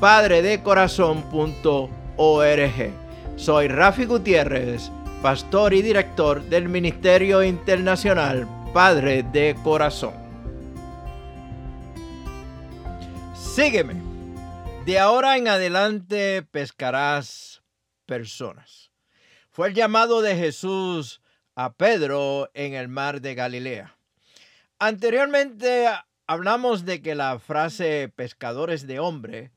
www.padredecorazon.org Soy Rafi Gutiérrez, pastor y director del Ministerio Internacional Padre de Corazón. Sígueme de ahora en adelante pescarás personas. Fue el llamado de Jesús a Pedro en el mar de Galilea. Anteriormente hablamos de que la frase pescadores de hombre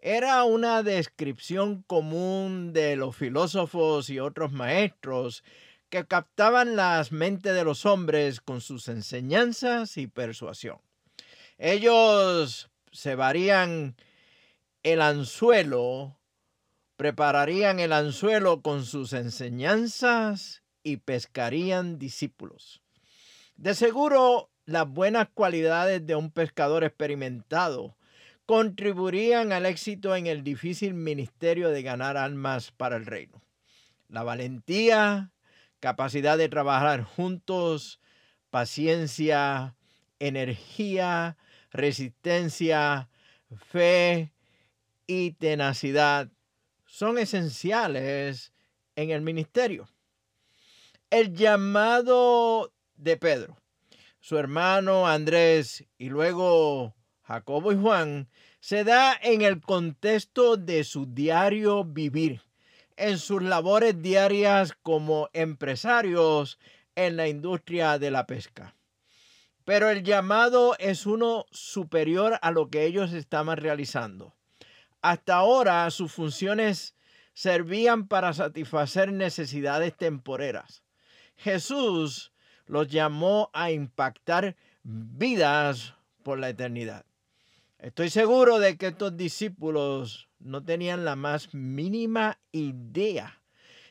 era una descripción común de los filósofos y otros maestros que captaban las mentes de los hombres con sus enseñanzas y persuasión. Ellos se varían el anzuelo, prepararían el anzuelo con sus enseñanzas y pescarían discípulos. De seguro, las buenas cualidades de un pescador experimentado contribuirían al éxito en el difícil ministerio de ganar almas para el reino. La valentía, capacidad de trabajar juntos, paciencia, energía, resistencia, fe, y tenacidad son esenciales en el ministerio. El llamado de Pedro, su hermano Andrés y luego Jacobo y Juan se da en el contexto de su diario vivir, en sus labores diarias como empresarios en la industria de la pesca. Pero el llamado es uno superior a lo que ellos estaban realizando. Hasta ahora sus funciones servían para satisfacer necesidades temporeras. Jesús los llamó a impactar vidas por la eternidad. Estoy seguro de que estos discípulos no tenían la más mínima idea,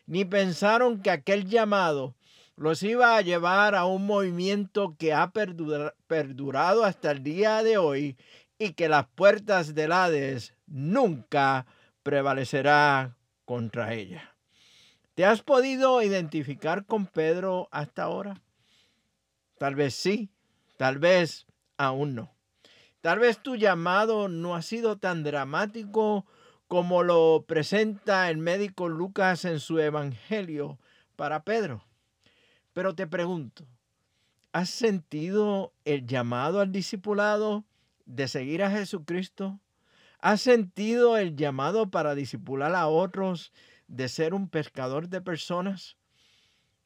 ni pensaron que aquel llamado los iba a llevar a un movimiento que ha perdurado hasta el día de hoy y que las puertas del Hades nunca prevalecerá contra ella. ¿Te has podido identificar con Pedro hasta ahora? Tal vez sí, tal vez aún no. Tal vez tu llamado no ha sido tan dramático como lo presenta el médico Lucas en su Evangelio para Pedro. Pero te pregunto, ¿has sentido el llamado al discipulado de seguir a Jesucristo? ¿Has sentido el llamado para disipular a otros de ser un pescador de personas?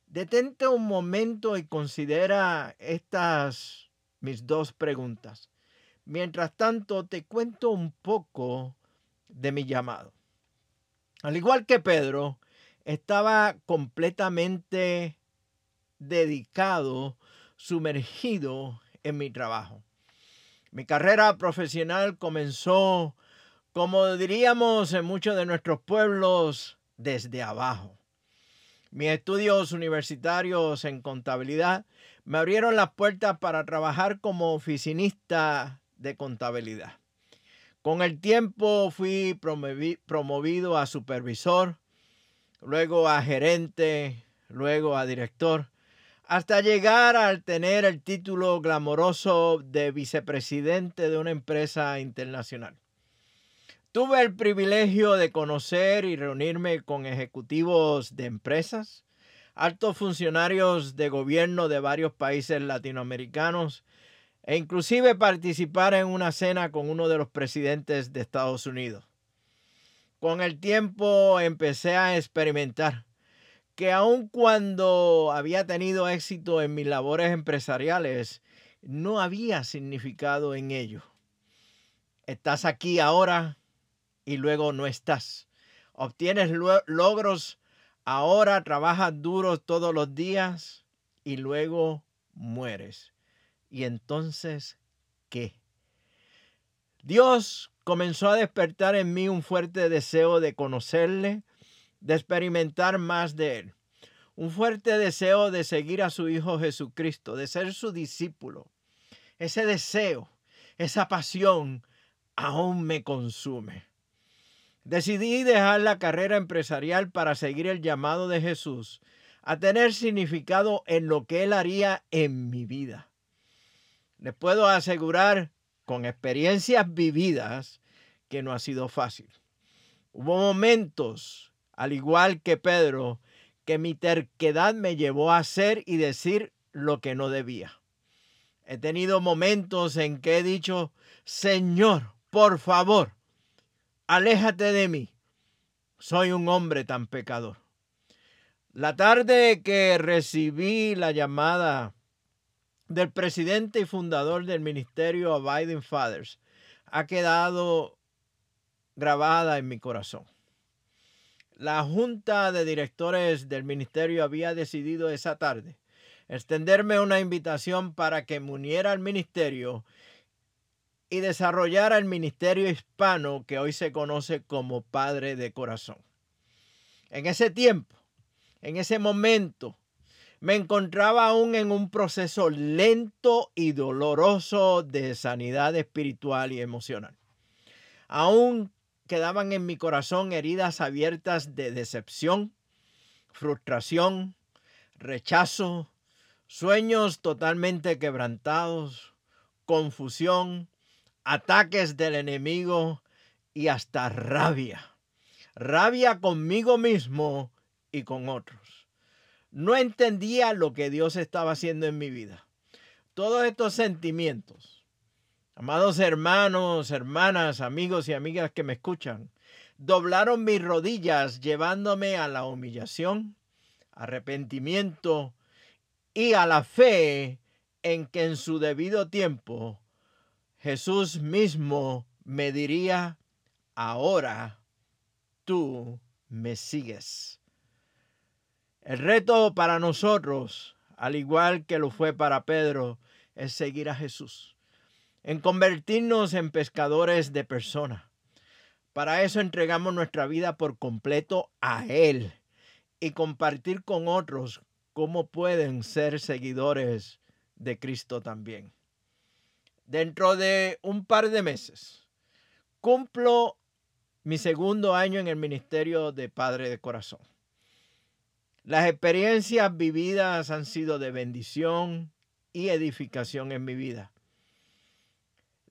Detente un momento y considera estas mis dos preguntas. Mientras tanto, te cuento un poco de mi llamado. Al igual que Pedro, estaba completamente dedicado, sumergido en mi trabajo. Mi carrera profesional comenzó, como diríamos en muchos de nuestros pueblos, desde abajo. Mis estudios universitarios en contabilidad me abrieron las puertas para trabajar como oficinista de contabilidad. Con el tiempo fui promovido a supervisor, luego a gerente, luego a director hasta llegar al tener el título glamoroso de vicepresidente de una empresa internacional. Tuve el privilegio de conocer y reunirme con ejecutivos de empresas, altos funcionarios de gobierno de varios países latinoamericanos e inclusive participar en una cena con uno de los presidentes de Estados Unidos. Con el tiempo empecé a experimentar que aun cuando había tenido éxito en mis labores empresariales, no había significado en ello. Estás aquí ahora y luego no estás. Obtienes logros ahora, trabajas duro todos los días y luego mueres. ¿Y entonces qué? Dios comenzó a despertar en mí un fuerte deseo de conocerle, de experimentar más de Él. Un fuerte deseo de seguir a su Hijo Jesucristo, de ser su discípulo. Ese deseo, esa pasión aún me consume. Decidí dejar la carrera empresarial para seguir el llamado de Jesús a tener significado en lo que Él haría en mi vida. Les puedo asegurar con experiencias vividas que no ha sido fácil. Hubo momentos al igual que Pedro, que mi terquedad me llevó a hacer y decir lo que no debía. He tenido momentos en que he dicho, Señor, por favor, aléjate de mí. Soy un hombre tan pecador. La tarde que recibí la llamada del presidente y fundador del ministerio Abiding Fathers ha quedado grabada en mi corazón. La junta de directores del ministerio había decidido esa tarde extenderme una invitación para que me uniera al ministerio y desarrollara el ministerio hispano que hoy se conoce como Padre de Corazón. En ese tiempo, en ese momento, me encontraba aún en un proceso lento y doloroso de sanidad espiritual y emocional. Aún quedaban en mi corazón heridas abiertas de decepción, frustración, rechazo, sueños totalmente quebrantados, confusión, ataques del enemigo y hasta rabia. Rabia conmigo mismo y con otros. No entendía lo que Dios estaba haciendo en mi vida. Todos estos sentimientos Amados hermanos, hermanas, amigos y amigas que me escuchan, doblaron mis rodillas llevándome a la humillación, arrepentimiento y a la fe en que en su debido tiempo Jesús mismo me diría, ahora tú me sigues. El reto para nosotros, al igual que lo fue para Pedro, es seguir a Jesús en convertirnos en pescadores de personas. Para eso entregamos nuestra vida por completo a Él y compartir con otros cómo pueden ser seguidores de Cristo también. Dentro de un par de meses cumplo mi segundo año en el ministerio de Padre de Corazón. Las experiencias vividas han sido de bendición y edificación en mi vida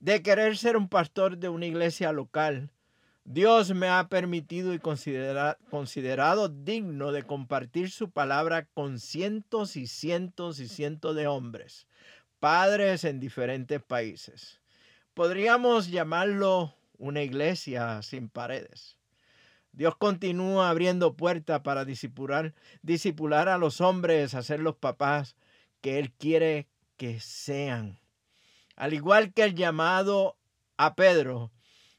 de querer ser un pastor de una iglesia local, Dios me ha permitido y considerado digno de compartir su palabra con cientos y cientos y cientos de hombres, padres en diferentes países. Podríamos llamarlo una iglesia sin paredes. Dios continúa abriendo puertas para disipular, disipular a los hombres a ser los papás que Él quiere que sean. Al igual que el llamado a Pedro,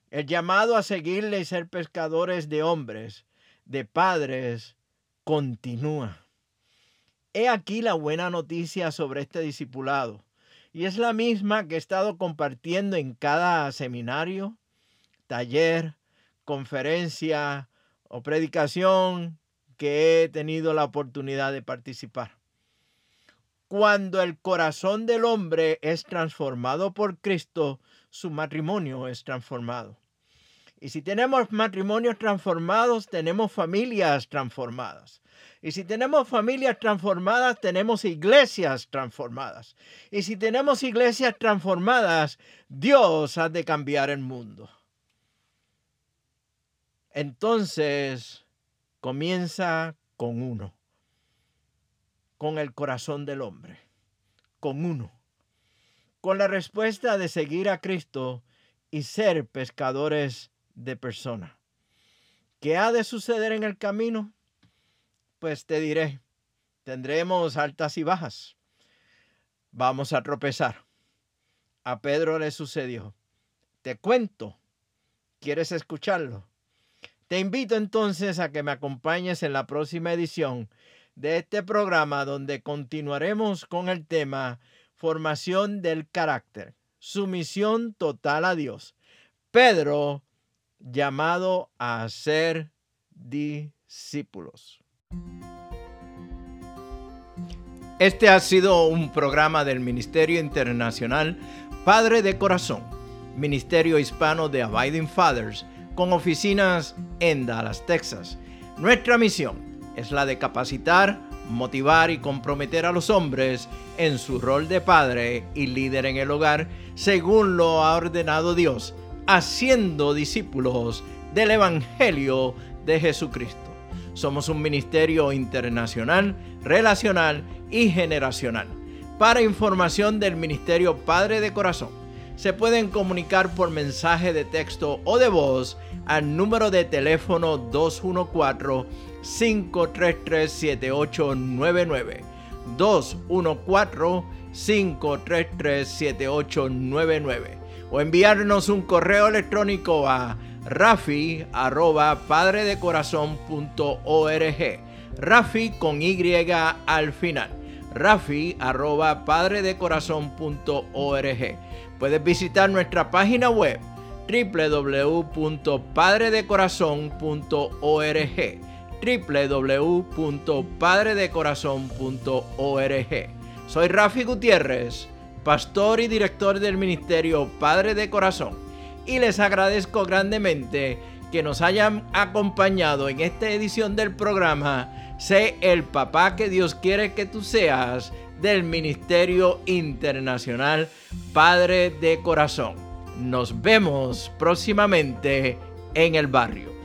el llamado a seguirle y ser pescadores de hombres, de padres, continúa. He aquí la buena noticia sobre este discipulado, y es la misma que he estado compartiendo en cada seminario, taller, conferencia o predicación que he tenido la oportunidad de participar cuando el corazón del hombre es transformado por Cristo, su matrimonio es transformado. Y si tenemos matrimonios transformados, tenemos familias transformadas. Y si tenemos familias transformadas, tenemos iglesias transformadas. Y si tenemos iglesias transformadas, Dios ha de cambiar el mundo. Entonces, comienza con uno con el corazón del hombre, con uno, con la respuesta de seguir a Cristo y ser pescadores de personas. ¿Qué ha de suceder en el camino? Pues te diré, tendremos altas y bajas. Vamos a tropezar. A Pedro le sucedió. Te cuento. ¿Quieres escucharlo? Te invito entonces a que me acompañes en la próxima edición de este programa donde continuaremos con el tema formación del carácter, sumisión total a Dios. Pedro llamado a ser discípulos. Este ha sido un programa del Ministerio Internacional Padre de Corazón, Ministerio Hispano de Abiding Fathers, con oficinas en Dallas, Texas. Nuestra misión es la de capacitar, motivar y comprometer a los hombres en su rol de padre y líder en el hogar, según lo ha ordenado Dios haciendo discípulos del Evangelio de Jesucristo. Somos un ministerio internacional, relacional y generacional. Para información del Ministerio Padre de Corazón, se pueden comunicar por mensaje de texto o de voz al número de teléfono 214-533-7899. 214-533-7899 o enviarnos un correo electrónico a rafi arroba padredecorazon.org. Rafi con Y al final. Rafi arroba padredecorazon.org. Puedes visitar nuestra página web www.padredecorazon.org www.padredecorazon.org Soy Rafi Gutiérrez pastor y director del ministerio Padre de Corazón, y les agradezco grandemente que nos hayan acompañado en esta edición del programa Sé el papá que Dios quiere que tú seas del Ministerio Internacional Padre de Corazón. Nos vemos próximamente en el barrio.